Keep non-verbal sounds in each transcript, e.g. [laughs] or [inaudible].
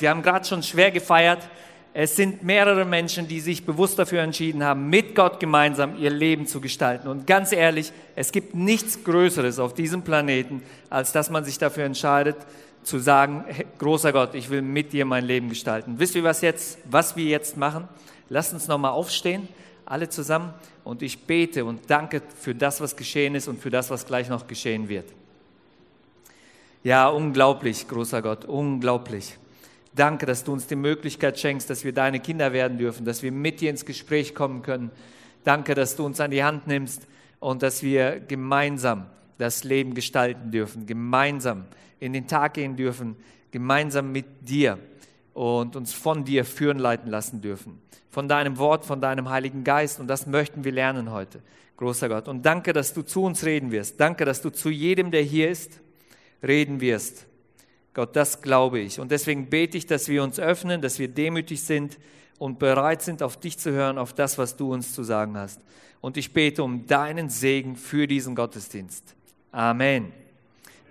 Wir haben gerade schon schwer gefeiert. Es sind mehrere Menschen, die sich bewusst dafür entschieden haben, mit Gott gemeinsam ihr Leben zu gestalten. Und ganz ehrlich, es gibt nichts Größeres auf diesem Planeten, als dass man sich dafür entscheidet, zu sagen, großer Gott, ich will mit dir mein Leben gestalten. Wisst ihr, was, jetzt, was wir jetzt machen? Lasst uns nochmal aufstehen, alle zusammen, und ich bete und danke für das, was geschehen ist und für das, was gleich noch geschehen wird. Ja, unglaublich, großer Gott, unglaublich. Danke, dass du uns die Möglichkeit schenkst, dass wir deine Kinder werden dürfen, dass wir mit dir ins Gespräch kommen können. Danke, dass du uns an die Hand nimmst und dass wir gemeinsam das Leben gestalten dürfen, gemeinsam in den Tag gehen dürfen, gemeinsam mit dir und uns von dir führen leiten lassen dürfen. Von deinem Wort, von deinem Heiligen Geist. Und das möchten wir lernen heute, großer Gott. Und danke, dass du zu uns reden wirst. Danke, dass du zu jedem, der hier ist, reden wirst. Gott, das glaube ich. Und deswegen bete ich, dass wir uns öffnen, dass wir demütig sind und bereit sind, auf dich zu hören, auf das, was du uns zu sagen hast. Und ich bete um deinen Segen für diesen Gottesdienst. Amen.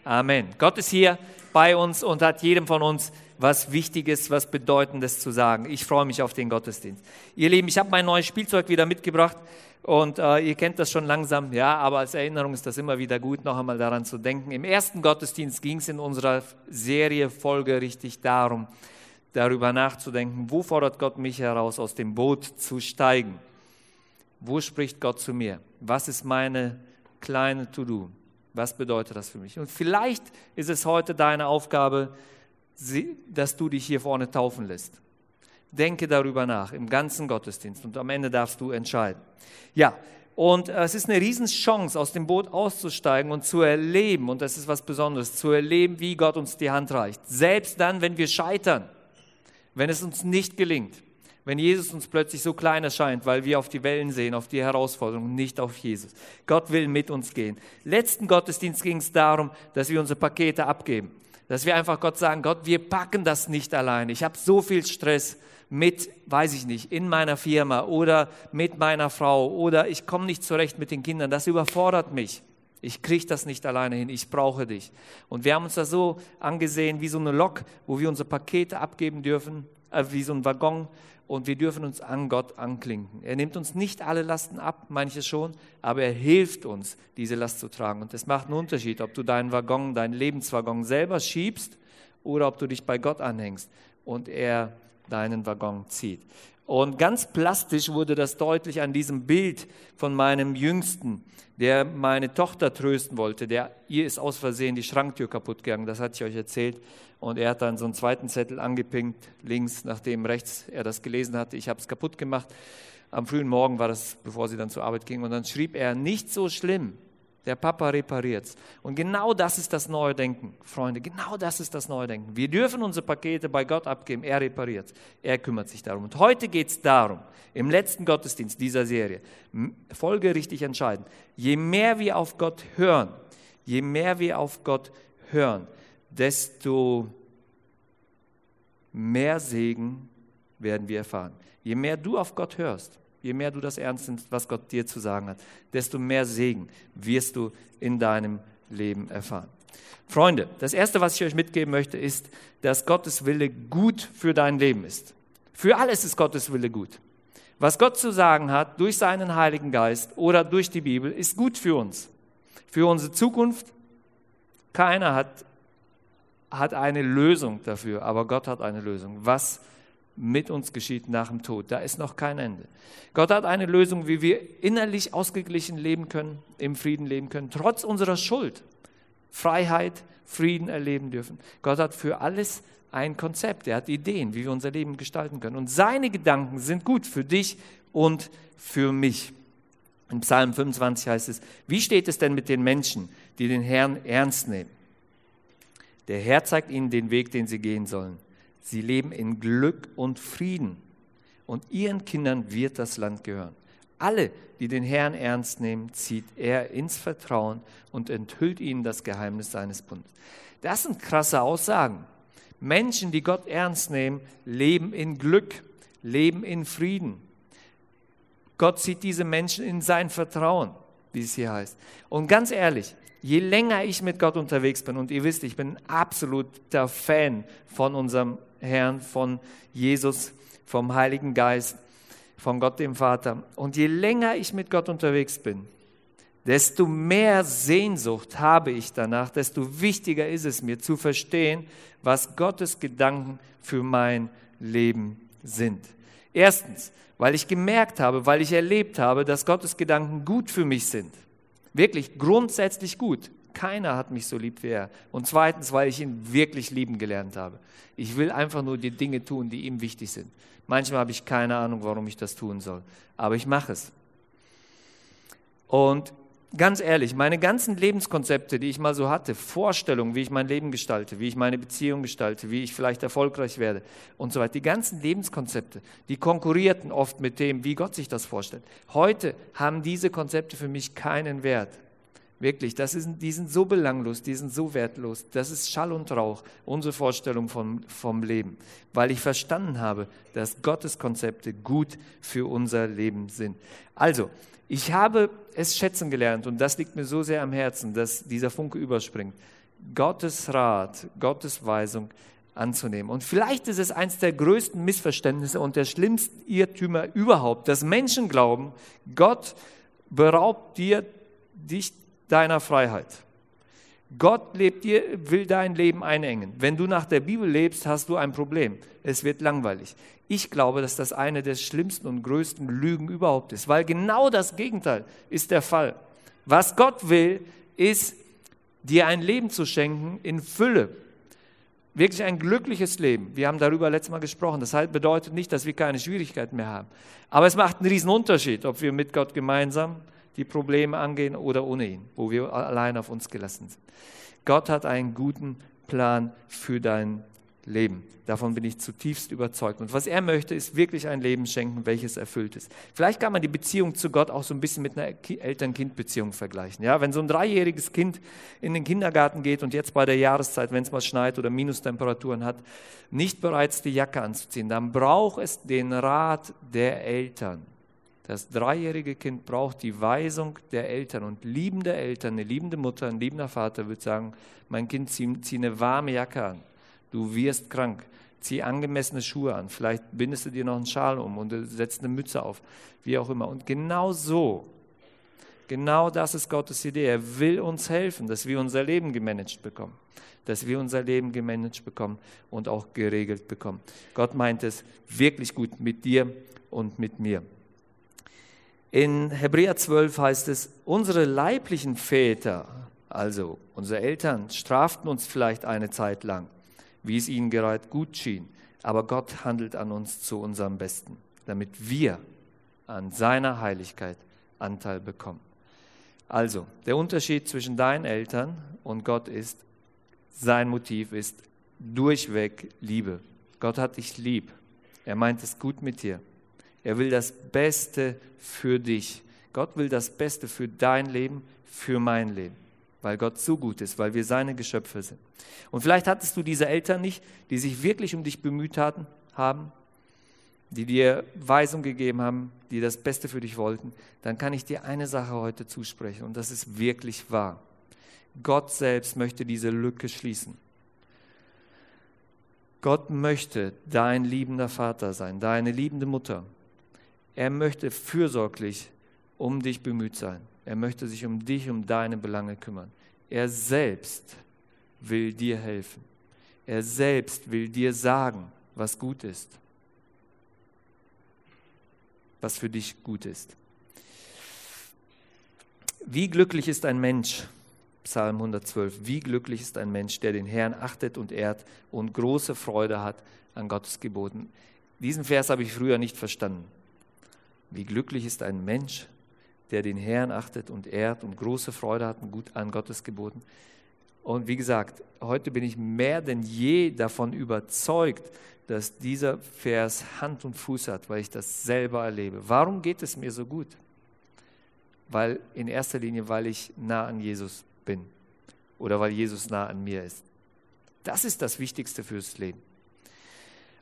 Amen. Gott ist hier bei uns und hat jedem von uns was Wichtiges, was Bedeutendes zu sagen. Ich freue mich auf den Gottesdienst. Ihr Lieben, ich habe mein neues Spielzeug wieder mitgebracht. Und äh, ihr kennt das schon langsam, ja, aber als Erinnerung ist das immer wieder gut, noch einmal daran zu denken. Im ersten Gottesdienst ging es in unserer Serie folgerichtig darum, darüber nachzudenken, wo fordert Gott mich heraus, aus dem Boot zu steigen? Wo spricht Gott zu mir? Was ist meine kleine To-Do? Was bedeutet das für mich? Und vielleicht ist es heute deine Aufgabe, dass du dich hier vorne taufen lässt. Denke darüber nach im ganzen Gottesdienst und am Ende darfst du entscheiden. Ja, und es ist eine Riesenchance, aus dem Boot auszusteigen und zu erleben, und das ist was Besonderes, zu erleben, wie Gott uns die Hand reicht. Selbst dann, wenn wir scheitern, wenn es uns nicht gelingt, wenn Jesus uns plötzlich so klein erscheint, weil wir auf die Wellen sehen, auf die Herausforderungen, nicht auf Jesus. Gott will mit uns gehen. Letzten Gottesdienst ging es darum, dass wir unsere Pakete abgeben. Dass wir einfach Gott sagen, Gott, wir packen das nicht alleine. Ich habe so viel Stress mit, weiß ich nicht, in meiner Firma oder mit meiner Frau oder ich komme nicht zurecht mit den Kindern. Das überfordert mich. Ich kriege das nicht alleine hin, ich brauche dich. Und wir haben uns das so angesehen wie so eine Lok, wo wir unsere Pakete abgeben dürfen, äh, wie so ein Waggon und wir dürfen uns an Gott anklinken. Er nimmt uns nicht alle Lasten ab, manche schon, aber er hilft uns, diese Last zu tragen. Und es macht einen Unterschied, ob du deinen Waggon, deinen Lebenswaggon selber schiebst oder ob du dich bei Gott anhängst und er deinen Waggon zieht. Und ganz plastisch wurde das deutlich an diesem Bild von meinem Jüngsten, der meine Tochter trösten wollte. Der, ihr ist aus Versehen die Schranktür kaputt gegangen, das hatte ich euch erzählt. Und er hat dann so einen zweiten Zettel angepinkt, links, nachdem rechts er das gelesen hatte. Ich habe es kaputt gemacht. Am frühen Morgen war das, bevor sie dann zur Arbeit ging. Und dann schrieb er, nicht so schlimm. Der Papa repariert's. Und genau das ist das neue Denken, Freunde. Genau das ist das neue Denken. Wir dürfen unsere Pakete bei Gott abgeben. Er repariert. Er kümmert sich darum. Und heute geht es darum, im letzten Gottesdienst dieser Serie, folgerichtig entscheiden. Je mehr wir auf Gott hören, je mehr wir auf Gott hören, desto mehr Segen werden wir erfahren. Je mehr du auf Gott hörst, je mehr du das ernst nimmst, was Gott dir zu sagen hat, desto mehr Segen wirst du in deinem Leben erfahren. Freunde, das Erste, was ich euch mitgeben möchte, ist, dass Gottes Wille gut für dein Leben ist. Für alles ist Gottes Wille gut. Was Gott zu sagen hat durch seinen Heiligen Geist oder durch die Bibel, ist gut für uns. Für unsere Zukunft. Keiner hat, hat eine Lösung dafür, aber Gott hat eine Lösung. Was mit uns geschieht nach dem Tod. Da ist noch kein Ende. Gott hat eine Lösung, wie wir innerlich ausgeglichen leben können, im Frieden leben können, trotz unserer Schuld. Freiheit, Frieden erleben dürfen. Gott hat für alles ein Konzept. Er hat Ideen, wie wir unser Leben gestalten können. Und seine Gedanken sind gut für dich und für mich. In Psalm 25 heißt es, wie steht es denn mit den Menschen, die den Herrn ernst nehmen? Der Herr zeigt ihnen den Weg, den sie gehen sollen. Sie leben in Glück und Frieden. Und ihren Kindern wird das Land gehören. Alle, die den Herrn ernst nehmen, zieht er ins Vertrauen und enthüllt ihnen das Geheimnis seines Bundes. Das sind krasse Aussagen. Menschen, die Gott ernst nehmen, leben in Glück, leben in Frieden. Gott zieht diese Menschen in sein Vertrauen, wie es hier heißt. Und ganz ehrlich, je länger ich mit Gott unterwegs bin, und ihr wisst, ich bin absoluter Fan von unserem Herrn, von Jesus, vom Heiligen Geist, von Gott dem Vater. Und je länger ich mit Gott unterwegs bin, desto mehr Sehnsucht habe ich danach, desto wichtiger ist es mir zu verstehen, was Gottes Gedanken für mein Leben sind. Erstens, weil ich gemerkt habe, weil ich erlebt habe, dass Gottes Gedanken gut für mich sind. Wirklich grundsätzlich gut. Keiner hat mich so lieb wie er. Und zweitens, weil ich ihn wirklich lieben gelernt habe. Ich will einfach nur die Dinge tun, die ihm wichtig sind. Manchmal habe ich keine Ahnung, warum ich das tun soll. Aber ich mache es. Und ganz ehrlich, meine ganzen Lebenskonzepte, die ich mal so hatte, Vorstellungen, wie ich mein Leben gestalte, wie ich meine Beziehung gestalte, wie ich vielleicht erfolgreich werde und so weiter, die ganzen Lebenskonzepte, die konkurrierten oft mit dem, wie Gott sich das vorstellt. Heute haben diese Konzepte für mich keinen Wert. Wirklich, das ist, die sind so belanglos, die sind so wertlos. Das ist Schall und Rauch, unsere Vorstellung vom, vom Leben. Weil ich verstanden habe, dass Gottes Konzepte gut für unser Leben sind. Also, ich habe es schätzen gelernt und das liegt mir so sehr am Herzen, dass dieser Funke überspringt. Gottes Rat, Gottes Weisung anzunehmen. Und vielleicht ist es eines der größten Missverständnisse und der schlimmsten Irrtümer überhaupt, dass Menschen glauben, Gott beraubt dir dich deiner Freiheit. Gott lebt dir, will dein Leben einengen. Wenn du nach der Bibel lebst, hast du ein Problem. Es wird langweilig. Ich glaube, dass das eine der schlimmsten und größten Lügen überhaupt ist, weil genau das Gegenteil ist der Fall. Was Gott will, ist dir ein Leben zu schenken in Fülle. Wirklich ein glückliches Leben. Wir haben darüber letztes Mal gesprochen. Das bedeutet nicht, dass wir keine Schwierigkeiten mehr haben. Aber es macht einen riesen Unterschied, ob wir mit Gott gemeinsam die Probleme angehen oder ohne ihn, wo wir allein auf uns gelassen sind. Gott hat einen guten Plan für dein Leben. Davon bin ich zutiefst überzeugt. Und was er möchte, ist wirklich ein Leben schenken, welches erfüllt ist. Vielleicht kann man die Beziehung zu Gott auch so ein bisschen mit einer Eltern-Kind-Beziehung vergleichen. Ja, wenn so ein dreijähriges Kind in den Kindergarten geht und jetzt bei der Jahreszeit, wenn es mal schneit oder Minustemperaturen hat, nicht bereits die Jacke anzuziehen, dann braucht es den Rat der Eltern. Das dreijährige Kind braucht die Weisung der Eltern und liebende Eltern, eine liebende Mutter, ein liebender Vater wird sagen, mein Kind, zieh, zieh eine warme Jacke an, du wirst krank, zieh angemessene Schuhe an, vielleicht bindest du dir noch einen Schal um und setzt eine Mütze auf, wie auch immer. Und genau so, genau das ist Gottes Idee. Er will uns helfen, dass wir unser Leben gemanagt bekommen dass wir unser Leben gemanagt bekommen und auch geregelt bekommen. Gott meint es wirklich gut mit dir und mit mir. In Hebräer 12 heißt es, unsere leiblichen Väter, also unsere Eltern, straften uns vielleicht eine Zeit lang, wie es ihnen gerade gut schien, aber Gott handelt an uns zu unserem Besten, damit wir an seiner Heiligkeit Anteil bekommen. Also, der Unterschied zwischen deinen Eltern und Gott ist, sein Motiv ist durchweg Liebe. Gott hat dich lieb. Er meint es gut mit dir. Er will das Beste für dich. Gott will das Beste für dein Leben, für mein Leben, weil Gott so gut ist, weil wir seine Geschöpfe sind. Und vielleicht hattest du diese Eltern nicht, die sich wirklich um dich bemüht hatten, haben, die dir Weisung gegeben haben, die das Beste für dich wollten, dann kann ich dir eine Sache heute zusprechen und das ist wirklich wahr. Gott selbst möchte diese Lücke schließen. Gott möchte dein liebender Vater sein, deine liebende Mutter. Er möchte fürsorglich um dich bemüht sein. Er möchte sich um dich, um deine Belange kümmern. Er selbst will dir helfen. Er selbst will dir sagen, was gut ist. Was für dich gut ist. Wie glücklich ist ein Mensch, Psalm 112, wie glücklich ist ein Mensch, der den Herrn achtet und ehrt und große Freude hat an Gottes Geboten. Diesen Vers habe ich früher nicht verstanden. Wie glücklich ist ein Mensch, der den Herrn achtet und ehrt und große Freude hat an Gottes Geboten. Und wie gesagt, heute bin ich mehr denn je davon überzeugt, dass dieser Vers Hand und Fuß hat, weil ich das selber erlebe. Warum geht es mir so gut? Weil in erster Linie, weil ich nah an Jesus bin oder weil Jesus nah an mir ist. Das ist das Wichtigste fürs Leben.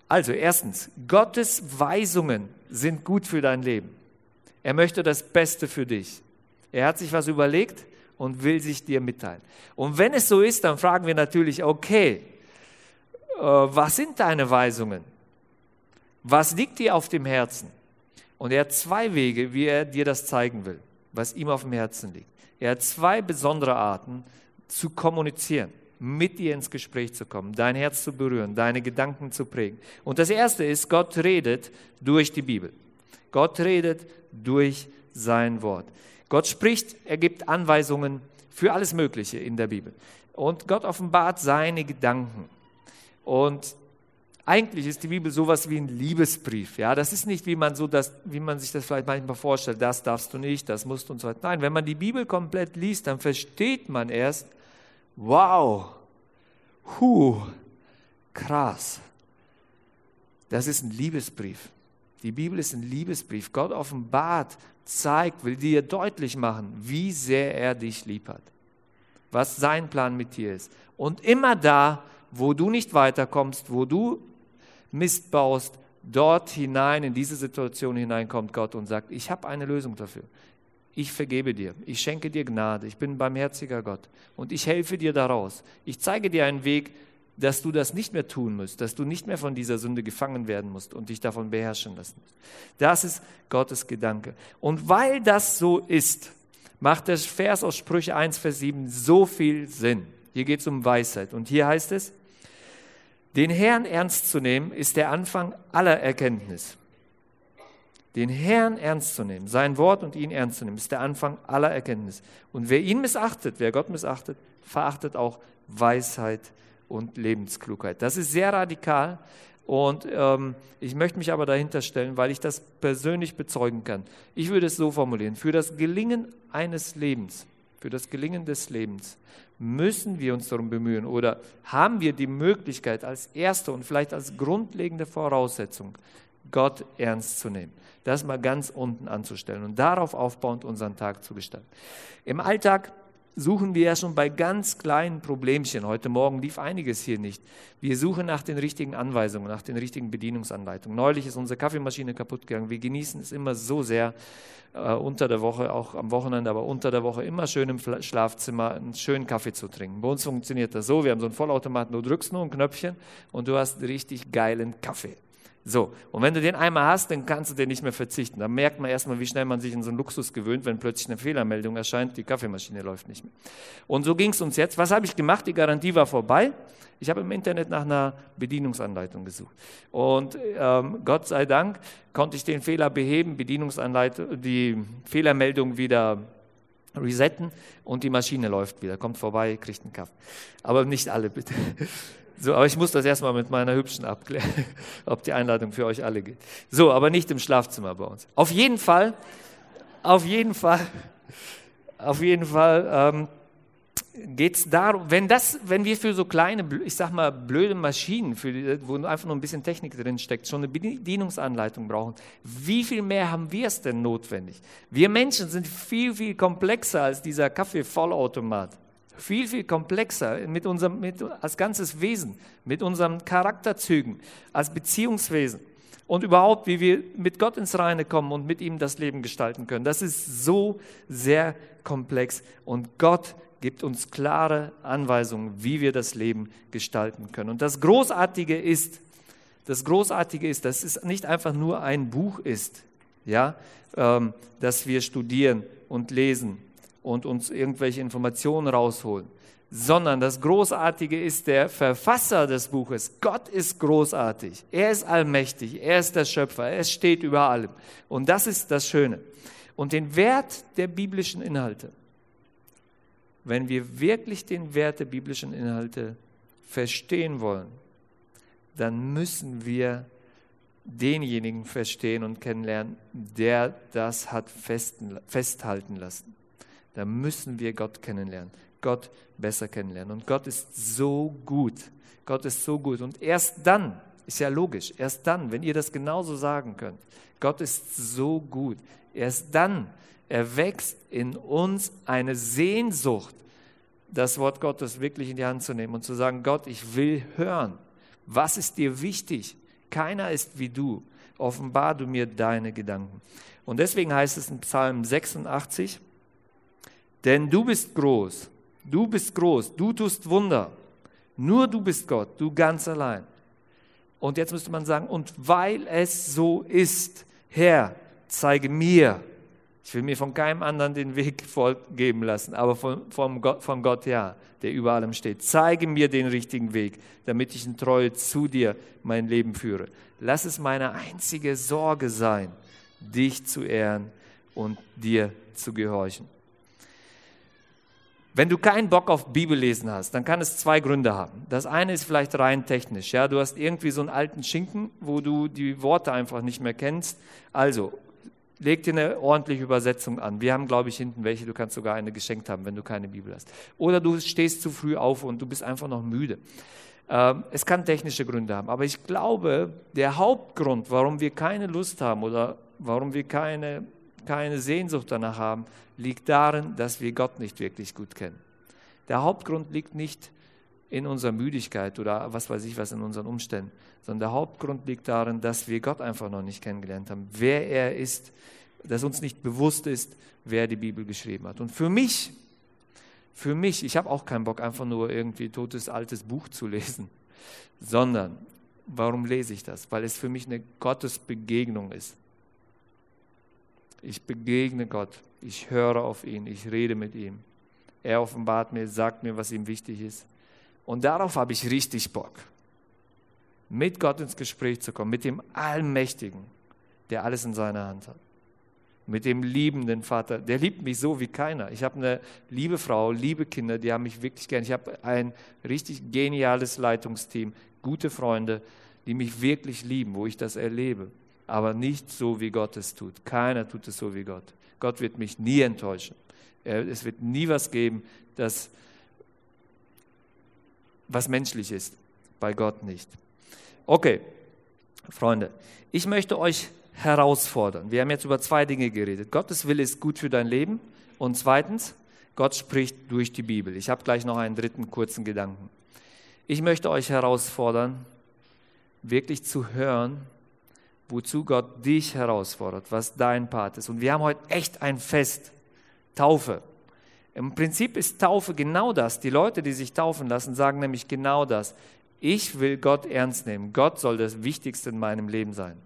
Also erstens, Gottes Weisungen sind gut für dein Leben. Er möchte das Beste für dich. Er hat sich was überlegt und will sich dir mitteilen. Und wenn es so ist, dann fragen wir natürlich, okay, was sind deine Weisungen? Was liegt dir auf dem Herzen? Und er hat zwei Wege, wie er dir das zeigen will, was ihm auf dem Herzen liegt. Er hat zwei besondere Arten zu kommunizieren, mit dir ins Gespräch zu kommen, dein Herz zu berühren, deine Gedanken zu prägen. Und das erste ist, Gott redet durch die Bibel. Gott redet durch sein Wort. Gott spricht, er gibt Anweisungen für alles Mögliche in der Bibel. Und Gott offenbart seine Gedanken. Und eigentlich ist die Bibel sowas wie ein Liebesbrief. Ja, das ist nicht, wie man, so das, wie man sich das vielleicht manchmal vorstellt, das darfst du nicht, das musst du und so weiter. Nein, wenn man die Bibel komplett liest, dann versteht man erst, wow, hu, krass. Das ist ein Liebesbrief. Die Bibel ist ein Liebesbrief. Gott offenbart, zeigt, will dir deutlich machen, wie sehr er dich lieb hat. Was sein Plan mit dir ist. Und immer da, wo du nicht weiterkommst, wo du Mist baust, dort hinein, in diese Situation hinein kommt Gott und sagt, ich habe eine Lösung dafür. Ich vergebe dir, ich schenke dir Gnade, ich bin ein barmherziger Gott und ich helfe dir daraus. Ich zeige dir einen Weg, dass du das nicht mehr tun musst, dass du nicht mehr von dieser Sünde gefangen werden musst und dich davon beherrschen lassen musst. Das ist Gottes Gedanke. Und weil das so ist, macht der Vers aus Sprüche 1, Vers 7 so viel Sinn. Hier geht es um Weisheit. Und hier heißt es, den Herrn ernst zu nehmen, ist der Anfang aller Erkenntnis. Den Herrn ernst zu nehmen, sein Wort und ihn ernst zu nehmen, ist der Anfang aller Erkenntnis. Und wer ihn missachtet, wer Gott missachtet, verachtet auch Weisheit und Lebensklugheit. Das ist sehr radikal und ähm, ich möchte mich aber dahinter stellen, weil ich das persönlich bezeugen kann. Ich würde es so formulieren, für das Gelingen eines Lebens, für das Gelingen des Lebens müssen wir uns darum bemühen oder haben wir die Möglichkeit als erste und vielleicht als grundlegende Voraussetzung, Gott ernst zu nehmen. Das mal ganz unten anzustellen und darauf aufbauend unseren Tag zu gestalten. Im Alltag suchen wir ja schon bei ganz kleinen Problemchen. Heute Morgen lief einiges hier nicht. Wir suchen nach den richtigen Anweisungen, nach den richtigen Bedienungsanleitungen. Neulich ist unsere Kaffeemaschine kaputt gegangen. Wir genießen es immer so sehr, äh, unter der Woche, auch am Wochenende, aber unter der Woche immer schön im Schlafzimmer einen schönen Kaffee zu trinken. Bei uns funktioniert das so, wir haben so einen Vollautomaten, du drückst nur ein Knöpfchen und du hast richtig geilen Kaffee. So, und wenn du den einmal hast, dann kannst du den nicht mehr verzichten. Da merkt man erstmal, wie schnell man sich in so einen Luxus gewöhnt, wenn plötzlich eine Fehlermeldung erscheint, die Kaffeemaschine läuft nicht mehr. Und so ging es uns jetzt. Was habe ich gemacht? Die Garantie war vorbei. Ich habe im Internet nach einer Bedienungsanleitung gesucht. Und ähm, Gott sei Dank konnte ich den Fehler beheben, Bedienungsanleitung, die Fehlermeldung wieder resetten und die Maschine läuft wieder. Kommt vorbei, kriegt einen Kaffee. Aber nicht alle bitte. So, aber ich muss das erstmal mit meiner Hübschen abklären, [laughs] ob die Einladung für euch alle geht. So, aber nicht im Schlafzimmer bei uns. Auf jeden Fall, auf jeden Fall, auf jeden Fall ähm, geht es darum, wenn, das, wenn wir für so kleine, ich sag mal, blöde Maschinen, für wo einfach nur ein bisschen Technik drin steckt, schon eine Bedienungsanleitung brauchen, wie viel mehr haben wir es denn notwendig? Wir Menschen sind viel, viel komplexer als dieser Kaffee-Vollautomat viel, viel komplexer mit unserem, mit, als ganzes Wesen, mit unseren Charakterzügen, als Beziehungswesen und überhaupt, wie wir mit Gott ins Reine kommen und mit ihm das Leben gestalten können. Das ist so sehr komplex und Gott gibt uns klare Anweisungen, wie wir das Leben gestalten können. Und das Großartige ist, das Großartige ist, dass es nicht einfach nur ein Buch ist, ja, ähm, das wir studieren und lesen und uns irgendwelche Informationen rausholen, sondern das Großartige ist der Verfasser des Buches. Gott ist großartig, er ist allmächtig, er ist der Schöpfer, er steht über allem. Und das ist das Schöne. Und den Wert der biblischen Inhalte, wenn wir wirklich den Wert der biblischen Inhalte verstehen wollen, dann müssen wir denjenigen verstehen und kennenlernen, der das hat festhalten lassen da müssen wir Gott kennenlernen, Gott besser kennenlernen. Und Gott ist so gut. Gott ist so gut. Und erst dann, ist ja logisch, erst dann, wenn ihr das genauso sagen könnt, Gott ist so gut, erst dann erwächst in uns eine Sehnsucht, das Wort Gottes wirklich in die Hand zu nehmen und zu sagen, Gott, ich will hören. Was ist dir wichtig? Keiner ist wie du. Offenbar du mir deine Gedanken. Und deswegen heißt es in Psalm 86, denn du bist groß, du bist groß, du tust Wunder. Nur du bist Gott, du ganz allein. Und jetzt müsste man sagen, und weil es so ist, Herr, zeige mir, ich will mir von keinem anderen den Weg [laughs] vorgeben lassen, aber von, von, Gott, von Gott ja, der über allem steht. Zeige mir den richtigen Weg, damit ich in Treue zu dir mein Leben führe. Lass es meine einzige Sorge sein, dich zu ehren und dir zu gehorchen. Wenn du keinen Bock auf Bibellesen hast, dann kann es zwei Gründe haben. Das eine ist vielleicht rein technisch. Ja, du hast irgendwie so einen alten Schinken, wo du die Worte einfach nicht mehr kennst. Also leg dir eine ordentliche Übersetzung an. Wir haben, glaube ich, hinten welche. Du kannst sogar eine geschenkt haben, wenn du keine Bibel hast. Oder du stehst zu früh auf und du bist einfach noch müde. Ähm, es kann technische Gründe haben. Aber ich glaube, der Hauptgrund, warum wir keine Lust haben oder warum wir keine, keine Sehnsucht danach haben, liegt darin, dass wir Gott nicht wirklich gut kennen. Der Hauptgrund liegt nicht in unserer Müdigkeit oder was weiß ich was in unseren Umständen, sondern der Hauptgrund liegt darin, dass wir Gott einfach noch nicht kennengelernt haben, wer er ist, dass uns nicht bewusst ist, wer die Bibel geschrieben hat. Und für mich, für mich, ich habe auch keinen Bock, einfach nur irgendwie totes altes Buch zu lesen, sondern warum lese ich das? Weil es für mich eine Gottesbegegnung ist. Ich begegne Gott, ich höre auf ihn, ich rede mit ihm. Er offenbart mir, sagt mir, was ihm wichtig ist. Und darauf habe ich richtig Bock, mit Gott ins Gespräch zu kommen, mit dem Allmächtigen, der alles in seiner Hand hat. Mit dem liebenden Vater, der liebt mich so wie keiner. Ich habe eine liebe Frau, liebe Kinder, die haben mich wirklich gern. Ich habe ein richtig geniales Leitungsteam, gute Freunde, die mich wirklich lieben, wo ich das erlebe. Aber nicht so, wie Gott es tut. Keiner tut es so wie Gott. Gott wird mich nie enttäuschen. Es wird nie was geben, das was menschlich ist, bei Gott nicht. Okay, Freunde, ich möchte euch herausfordern. Wir haben jetzt über zwei Dinge geredet. Gottes Wille ist gut für dein Leben und zweitens, Gott spricht durch die Bibel. Ich habe gleich noch einen dritten kurzen Gedanken. Ich möchte euch herausfordern, wirklich zu hören, wozu Gott dich herausfordert, was dein Part ist. Und wir haben heute echt ein Fest, Taufe. Im Prinzip ist Taufe genau das. Die Leute, die sich taufen lassen, sagen nämlich genau das. Ich will Gott ernst nehmen. Gott soll das Wichtigste in meinem Leben sein.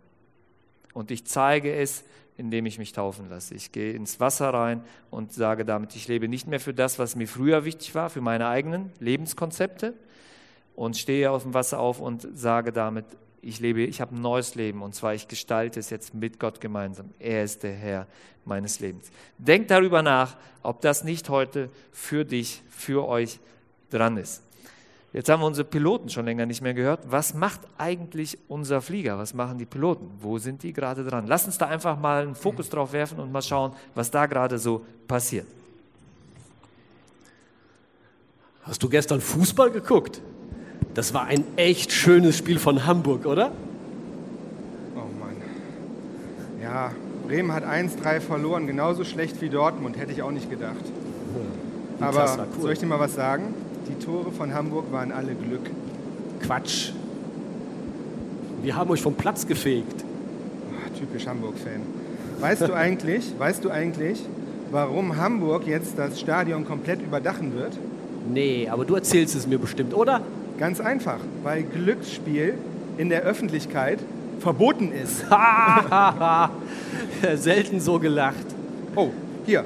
Und ich zeige es, indem ich mich taufen lasse. Ich gehe ins Wasser rein und sage damit, ich lebe nicht mehr für das, was mir früher wichtig war, für meine eigenen Lebenskonzepte und stehe auf dem Wasser auf und sage damit, ich lebe, ich habe ein neues Leben und zwar ich gestalte es jetzt mit Gott gemeinsam. Er ist der Herr meines Lebens. Denkt darüber nach, ob das nicht heute für dich, für euch dran ist. Jetzt haben wir unsere Piloten schon länger nicht mehr gehört. Was macht eigentlich unser Flieger? Was machen die Piloten? Wo sind die gerade dran? Lass uns da einfach mal einen Fokus drauf werfen und mal schauen, was da gerade so passiert. Hast du gestern Fußball geguckt? Das war ein echt schönes Spiel von Hamburg, oder? Oh Mann. Ja, Bremen hat 1-3 verloren, genauso schlecht wie Dortmund, hätte ich auch nicht gedacht. Hm. Aber cool. soll ich dir mal was sagen? Die Tore von Hamburg waren alle Glück. Quatsch. Wir haben euch vom Platz gefegt. Oh, typisch Hamburg-Fan. Weißt du eigentlich, [laughs] weißt du eigentlich, warum Hamburg jetzt das Stadion komplett überdachen wird? Nee, aber du erzählst es mir bestimmt, oder? Ganz einfach, weil Glücksspiel in der Öffentlichkeit verboten ist. [laughs] Selten so gelacht. Oh, hier,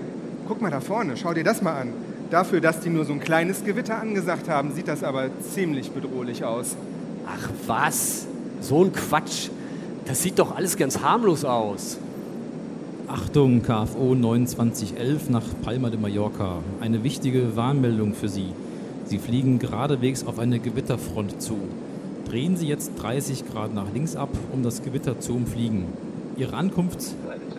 guck mal da vorne, schau dir das mal an. Dafür, dass die nur so ein kleines Gewitter angesagt haben, sieht das aber ziemlich bedrohlich aus. Ach was, so ein Quatsch. Das sieht doch alles ganz harmlos aus. Achtung, KFO 2911 nach Palma de Mallorca. Eine wichtige Warnmeldung für Sie. Sie fliegen geradewegs auf eine Gewitterfront zu. Drehen Sie jetzt 30 Grad nach links ab, um das Gewitter zu umfliegen. Ihre Ankunft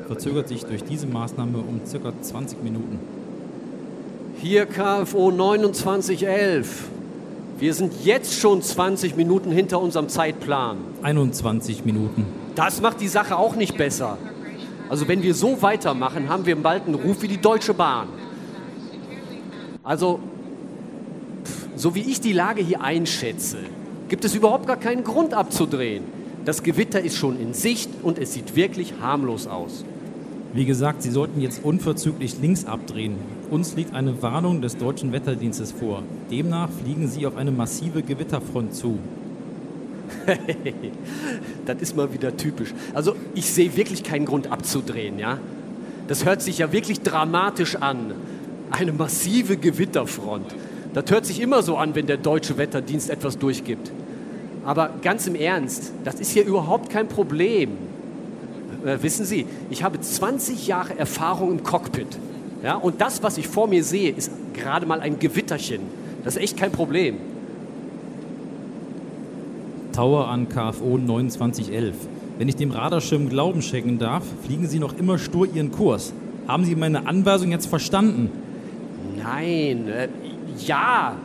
verzögert sich durch diese Maßnahme um ca. 20 Minuten. Hier KFO 2911. Wir sind jetzt schon 20 Minuten hinter unserem Zeitplan. 21 Minuten. Das macht die Sache auch nicht besser. Also wenn wir so weitermachen, haben wir bald einen Ruf wie die Deutsche Bahn. Also so wie ich die Lage hier einschätze, gibt es überhaupt gar keinen Grund abzudrehen. Das Gewitter ist schon in Sicht und es sieht wirklich harmlos aus. Wie gesagt, Sie sollten jetzt unverzüglich links abdrehen. Uns liegt eine Warnung des deutschen Wetterdienstes vor. Demnach fliegen Sie auf eine massive Gewitterfront zu. [laughs] das ist mal wieder typisch. Also ich sehe wirklich keinen Grund abzudrehen, ja. Das hört sich ja wirklich dramatisch an. Eine massive Gewitterfront. Das hört sich immer so an, wenn der deutsche Wetterdienst etwas durchgibt. Aber ganz im Ernst, das ist hier überhaupt kein Problem. Äh, wissen Sie, ich habe 20 Jahre Erfahrung im Cockpit. Ja, und das, was ich vor mir sehe, ist gerade mal ein Gewitterchen. Das ist echt kein Problem. Tower an KFO 2911. Wenn ich dem Radarschirm Glauben schenken darf, fliegen Sie noch immer stur Ihren Kurs. Haben Sie meine Anweisung jetzt verstanden? Nein, äh, ja.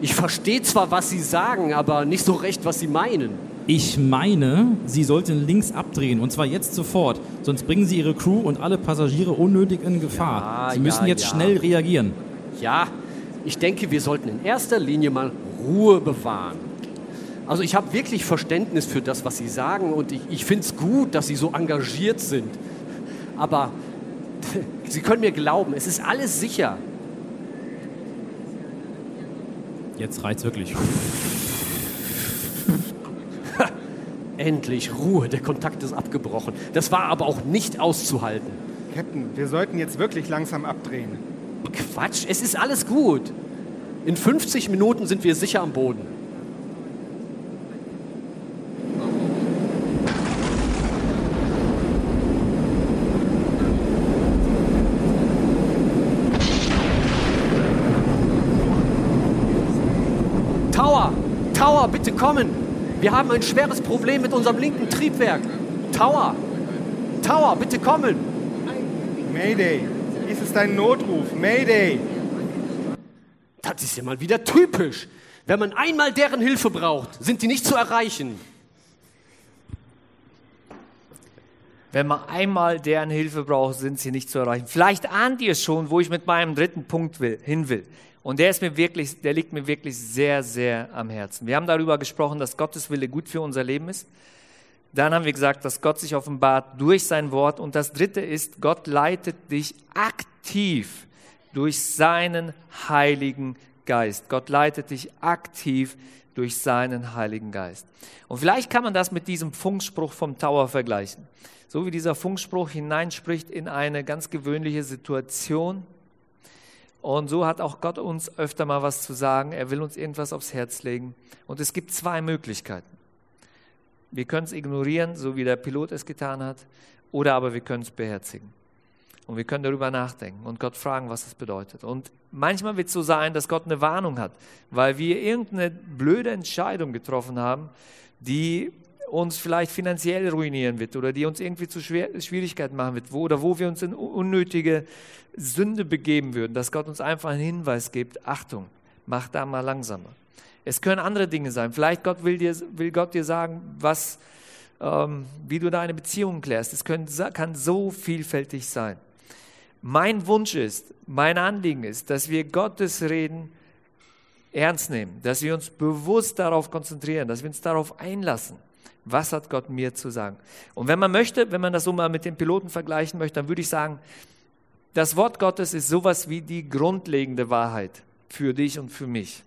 Ich verstehe zwar, was Sie sagen, aber nicht so recht, was Sie meinen. Ich meine, Sie sollten links abdrehen und zwar jetzt sofort, sonst bringen Sie Ihre Crew und alle Passagiere unnötig in Gefahr. Ja, Sie müssen ja, jetzt ja. schnell reagieren. Ja, ich denke, wir sollten in erster Linie mal Ruhe bewahren. Also ich habe wirklich Verständnis für das, was Sie sagen und ich, ich finde es gut, dass Sie so engagiert sind. Aber [laughs] Sie können mir glauben, es ist alles sicher. Jetzt reizt wirklich. Endlich Ruhe, der Kontakt ist abgebrochen. Das war aber auch nicht auszuhalten. Captain, wir sollten jetzt wirklich langsam abdrehen. Quatsch, es ist alles gut. In 50 Minuten sind wir sicher am Boden. Tower, Tower, bitte kommen! Wir haben ein schweres Problem mit unserem linken Triebwerk. Tower, Tower, bitte kommen. Mayday, dies ist ein Notruf. Mayday. Das ist ja mal wieder typisch. Wenn man einmal deren Hilfe braucht, sind die nicht zu erreichen. Wenn man einmal deren Hilfe braucht, sind sie nicht zu erreichen. Vielleicht ahnt ihr schon, wo ich mit meinem dritten Punkt will, hin will. Und der ist mir wirklich, der liegt mir wirklich sehr, sehr am Herzen. Wir haben darüber gesprochen, dass Gottes Wille gut für unser Leben ist. Dann haben wir gesagt, dass Gott sich offenbart durch sein Wort. Und das dritte ist, Gott leitet dich aktiv durch seinen Heiligen Geist. Gott leitet dich aktiv durch seinen Heiligen Geist. Und vielleicht kann man das mit diesem Funkspruch vom Tower vergleichen. So wie dieser Funkspruch hineinspricht in eine ganz gewöhnliche Situation, und so hat auch Gott uns öfter mal was zu sagen. Er will uns irgendwas aufs Herz legen. Und es gibt zwei Möglichkeiten. Wir können es ignorieren, so wie der Pilot es getan hat, oder aber wir können es beherzigen. Und wir können darüber nachdenken und Gott fragen, was es bedeutet. Und manchmal wird es so sein, dass Gott eine Warnung hat, weil wir irgendeine blöde Entscheidung getroffen haben, die uns vielleicht finanziell ruinieren wird oder die uns irgendwie zu Schwer Schwierigkeiten machen wird wo, oder wo wir uns in unnötige Sünde begeben würden, dass Gott uns einfach einen Hinweis gibt, Achtung, mach da mal langsamer. Es können andere Dinge sein. Vielleicht Gott will, dir, will Gott dir sagen, was, ähm, wie du deine Beziehungen klärst. Es können, kann so vielfältig sein. Mein Wunsch ist, mein Anliegen ist, dass wir Gottes Reden ernst nehmen, dass wir uns bewusst darauf konzentrieren, dass wir uns darauf einlassen was hat Gott mir zu sagen? Und wenn man möchte, wenn man das so mal mit dem Piloten vergleichen möchte, dann würde ich sagen, das Wort Gottes ist sowas wie die grundlegende Wahrheit für dich und für mich.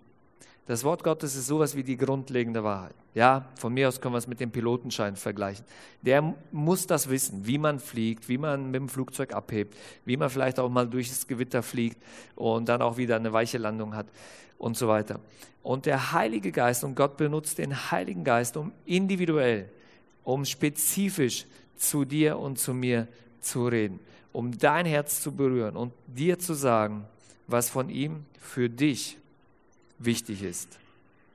Das Wort Gottes ist sowas wie die grundlegende Wahrheit. Ja, von mir aus können wir es mit dem Pilotenschein vergleichen. Der muss das wissen, wie man fliegt, wie man mit dem Flugzeug abhebt, wie man vielleicht auch mal durch das Gewitter fliegt und dann auch wieder eine weiche Landung hat und so weiter. Und der Heilige Geist und Gott benutzt den Heiligen Geist, um individuell, um spezifisch zu dir und zu mir zu reden, um dein Herz zu berühren und dir zu sagen, was von ihm für dich wichtig ist.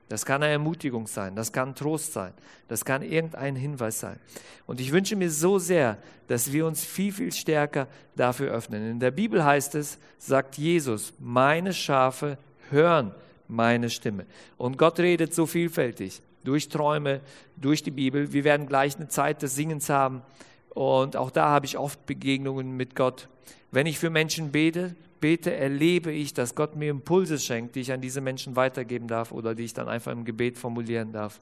Das kann eine Ermutigung sein, das kann Trost sein, das kann irgendein Hinweis sein. Und ich wünsche mir so sehr, dass wir uns viel, viel stärker dafür öffnen. In der Bibel heißt es, sagt Jesus, meine Schafe hören meine Stimme. Und Gott redet so vielfältig, durch Träume, durch die Bibel. Wir werden gleich eine Zeit des Singens haben. Und auch da habe ich oft Begegnungen mit Gott. Wenn ich für Menschen bete, bete, erlebe ich, dass Gott mir Impulse schenkt, die ich an diese Menschen weitergeben darf oder die ich dann einfach im Gebet formulieren darf.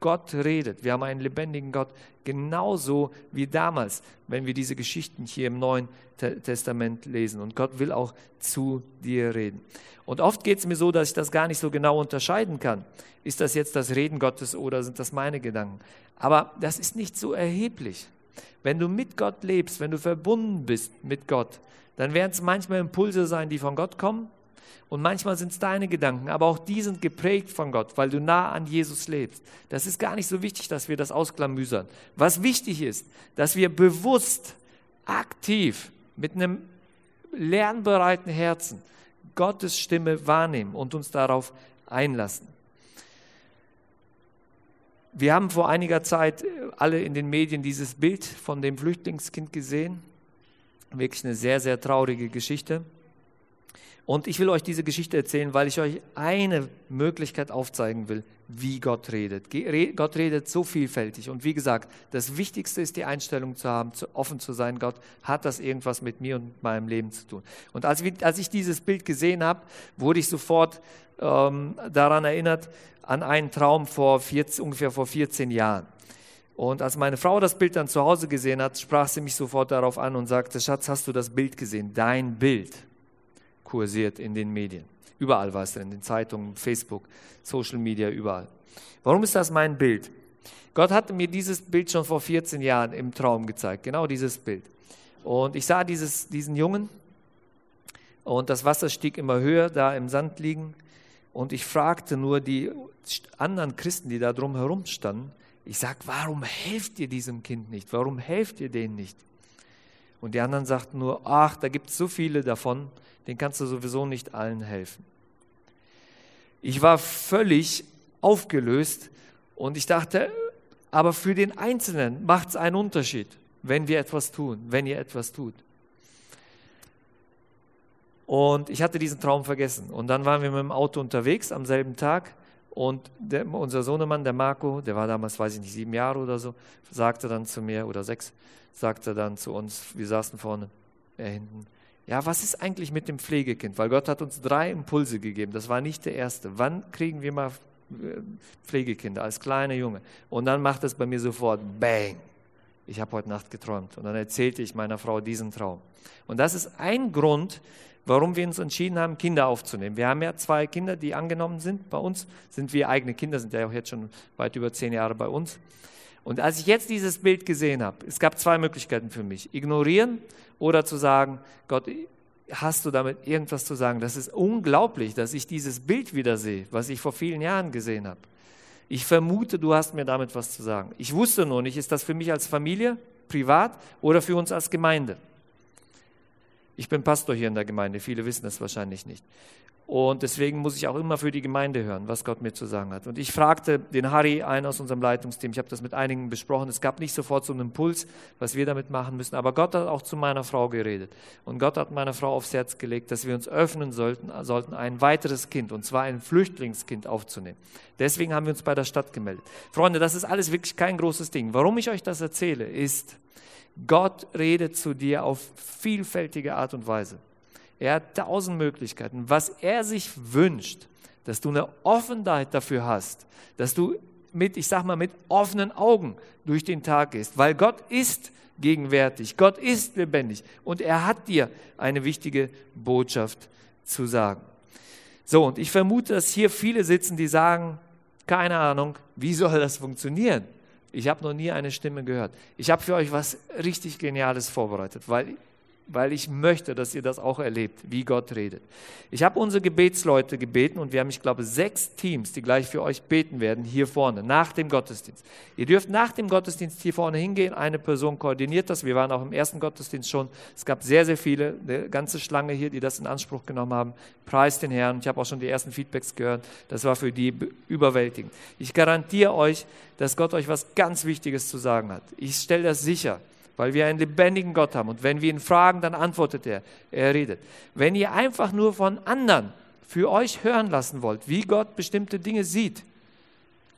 Gott redet. Wir haben einen lebendigen Gott, genauso wie damals, wenn wir diese Geschichten hier im Neuen Testament lesen. Und Gott will auch zu dir reden. Und oft geht es mir so, dass ich das gar nicht so genau unterscheiden kann. Ist das jetzt das Reden Gottes oder sind das meine Gedanken? Aber das ist nicht so erheblich. Wenn du mit Gott lebst, wenn du verbunden bist mit Gott, dann werden es manchmal Impulse sein, die von Gott kommen. Und manchmal sind es deine Gedanken, aber auch die sind geprägt von Gott, weil du nah an Jesus lebst. Das ist gar nicht so wichtig, dass wir das ausklamüsern. Was wichtig ist, dass wir bewusst, aktiv, mit einem lernbereiten Herzen Gottes Stimme wahrnehmen und uns darauf einlassen. Wir haben vor einiger Zeit alle in den Medien dieses Bild von dem Flüchtlingskind gesehen. Wirklich eine sehr, sehr traurige Geschichte. Und ich will euch diese Geschichte erzählen, weil ich euch eine Möglichkeit aufzeigen will, wie Gott redet. Gott redet so vielfältig. Und wie gesagt, das Wichtigste ist die Einstellung zu haben, offen zu sein. Gott hat das irgendwas mit mir und meinem Leben zu tun. Und als, ich dieses Bild gesehen habe, wurde ich sofort ähm, daran erinnert, an einen Traum vor 14, ungefähr vor 14 Jahren. Und als meine Frau das Bild dann zu Hause gesehen hat, sprach sie mich sofort darauf an und sagte, Schatz, hast du das Bild gesehen? Dein Bild kursiert in den Medien. Überall war es drin, in den Zeitungen, Facebook, Social Media, überall. Warum ist das mein Bild? Gott hatte mir dieses Bild schon vor 14 Jahren im Traum gezeigt, genau dieses Bild. Und ich sah dieses, diesen Jungen und das Wasser stieg immer höher, da im Sand liegen. Und ich fragte nur die anderen Christen, die da drumherum standen, ich sag, warum helft ihr diesem Kind nicht? Warum helft ihr denen nicht? Und die anderen sagten nur, ach, da gibt es so viele davon, den kannst du sowieso nicht allen helfen. Ich war völlig aufgelöst und ich dachte, aber für den Einzelnen macht es einen Unterschied, wenn wir etwas tun, wenn ihr etwas tut. Und ich hatte diesen Traum vergessen. Und dann waren wir mit dem Auto unterwegs am selben Tag. Und der, unser Sohnemann, der Marco, der war damals, weiß ich nicht, sieben Jahre oder so, sagte dann zu mir, oder sechs, sagte dann zu uns, wir saßen vorne, er hinten, ja, was ist eigentlich mit dem Pflegekind? Weil Gott hat uns drei Impulse gegeben. Das war nicht der erste. Wann kriegen wir mal äh, Pflegekinder als kleiner Junge? Und dann macht es bei mir sofort Bang. Ich habe heute Nacht geträumt. Und dann erzählte ich meiner Frau diesen Traum. Und das ist ein Grund, warum wir uns entschieden haben, Kinder aufzunehmen. Wir haben ja zwei Kinder, die angenommen sind bei uns. Sind wir eigene Kinder, sind ja auch jetzt schon weit über zehn Jahre bei uns. Und als ich jetzt dieses Bild gesehen habe, es gab zwei Möglichkeiten für mich. Ignorieren oder zu sagen, Gott, hast du damit irgendwas zu sagen? Das ist unglaublich, dass ich dieses Bild wieder sehe, was ich vor vielen Jahren gesehen habe. Ich vermute, du hast mir damit was zu sagen. Ich wusste nur nicht, ist das für mich als Familie, privat oder für uns als Gemeinde? Ich bin Pastor hier in der Gemeinde, viele wissen das wahrscheinlich nicht. Und deswegen muss ich auch immer für die Gemeinde hören, was Gott mir zu sagen hat. Und ich fragte den Harry, einen aus unserem Leitungsteam, ich habe das mit einigen besprochen, es gab nicht sofort so einen Impuls, was wir damit machen müssen, aber Gott hat auch zu meiner Frau geredet. Und Gott hat meiner Frau aufs Herz gelegt, dass wir uns öffnen sollten, sollten ein weiteres Kind, und zwar ein Flüchtlingskind aufzunehmen. Deswegen haben wir uns bei der Stadt gemeldet. Freunde, das ist alles wirklich kein großes Ding. Warum ich euch das erzähle, ist, Gott redet zu dir auf vielfältige Art und Weise. Er hat tausend Möglichkeiten. Was er sich wünscht, dass du eine Offenheit dafür hast, dass du mit, ich sag mal, mit offenen Augen durch den Tag gehst, weil Gott ist gegenwärtig, Gott ist lebendig und er hat dir eine wichtige Botschaft zu sagen. So, und ich vermute, dass hier viele sitzen, die sagen, keine Ahnung, wie soll das funktionieren? Ich habe noch nie eine Stimme gehört. Ich habe für euch was richtig Geniales vorbereitet, weil weil ich möchte, dass ihr das auch erlebt, wie Gott redet. Ich habe unsere Gebetsleute gebeten und wir haben, ich glaube, sechs Teams, die gleich für euch beten werden, hier vorne, nach dem Gottesdienst. Ihr dürft nach dem Gottesdienst hier vorne hingehen, eine Person koordiniert das. Wir waren auch im ersten Gottesdienst schon. Es gab sehr, sehr viele, eine ganze Schlange hier, die das in Anspruch genommen haben. Preis den Herrn. Ich habe auch schon die ersten Feedbacks gehört. Das war für die überwältigend. Ich garantiere euch, dass Gott euch was ganz Wichtiges zu sagen hat. Ich stelle das sicher weil wir einen lebendigen Gott haben. Und wenn wir ihn fragen, dann antwortet er. Er redet. Wenn ihr einfach nur von anderen für euch hören lassen wollt, wie Gott bestimmte Dinge sieht,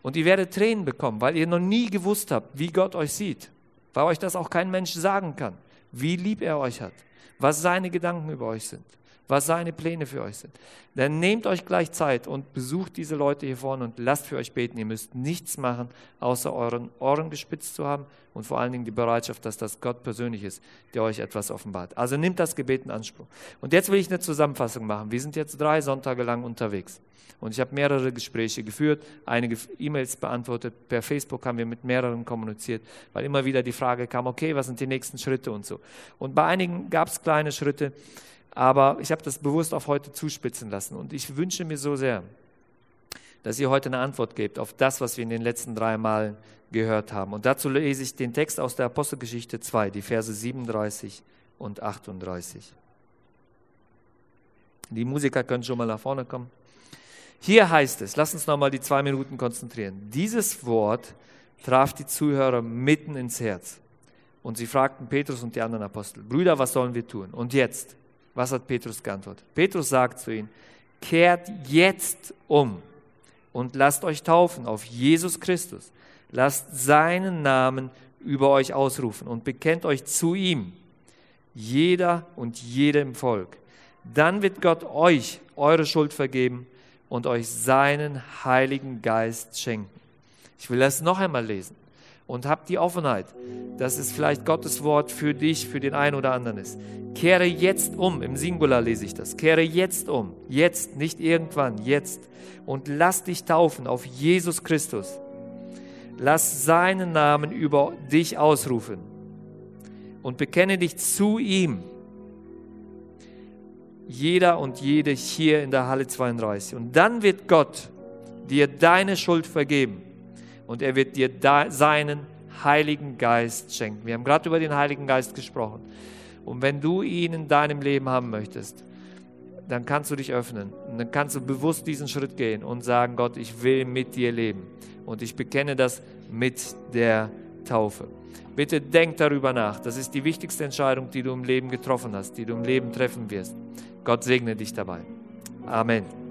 und ihr werdet Tränen bekommen, weil ihr noch nie gewusst habt, wie Gott euch sieht, weil euch das auch kein Mensch sagen kann, wie lieb er euch hat, was seine Gedanken über euch sind, was seine Pläne für euch sind. Dann nehmt euch gleich Zeit und besucht diese Leute hier vorne und lasst für euch beten. Ihr müsst nichts machen, außer euren Ohren gespitzt zu haben und vor allen Dingen die Bereitschaft, dass das Gott persönlich ist, der euch etwas offenbart. Also nimmt das Gebet in Anspruch. Und jetzt will ich eine Zusammenfassung machen. Wir sind jetzt drei Sonntage lang unterwegs. Und ich habe mehrere Gespräche geführt, einige E-Mails beantwortet, per Facebook haben wir mit mehreren kommuniziert, weil immer wieder die Frage kam, okay, was sind die nächsten Schritte und so. Und bei einigen gab es kleine Schritte, aber ich habe das bewusst auf heute zuspitzen lassen. Und ich wünsche mir so sehr, dass ihr heute eine Antwort gebt auf das, was wir in den letzten drei Malen gehört haben. Und dazu lese ich den Text aus der Apostelgeschichte 2, die Verse 37 und 38. Die Musiker können schon mal nach vorne kommen. Hier heißt es, lass uns nochmal die zwei Minuten konzentrieren. Dieses Wort traf die Zuhörer mitten ins Herz. Und sie fragten Petrus und die anderen Apostel, Brüder, was sollen wir tun? Und jetzt, was hat Petrus geantwortet? Petrus sagt zu ihnen, kehrt jetzt um und lasst euch taufen auf Jesus Christus. Lasst seinen Namen über euch ausrufen und bekennt euch zu ihm, jeder und jede im Volk. Dann wird Gott euch eure Schuld vergeben und euch seinen Heiligen Geist schenken. Ich will das noch einmal lesen und habt die Offenheit, dass es vielleicht Gottes Wort für dich, für den einen oder anderen ist. Kehre jetzt um, im Singular lese ich das. Kehre jetzt um, jetzt, nicht irgendwann, jetzt. Und lass dich taufen auf Jesus Christus. Lass seinen Namen über dich ausrufen und bekenne dich zu ihm jeder und jede hier in der Halle 32. Und dann wird Gott dir deine Schuld vergeben und er wird dir seinen Heiligen Geist schenken. Wir haben gerade über den Heiligen Geist gesprochen. Und wenn du ihn in deinem Leben haben möchtest, dann kannst du dich öffnen und dann kannst du bewusst diesen Schritt gehen und sagen, Gott, ich will mit dir leben. Und ich bekenne das mit der Taufe. Bitte denk darüber nach. Das ist die wichtigste Entscheidung, die du im Leben getroffen hast, die du im Leben treffen wirst. Gott segne dich dabei. Amen.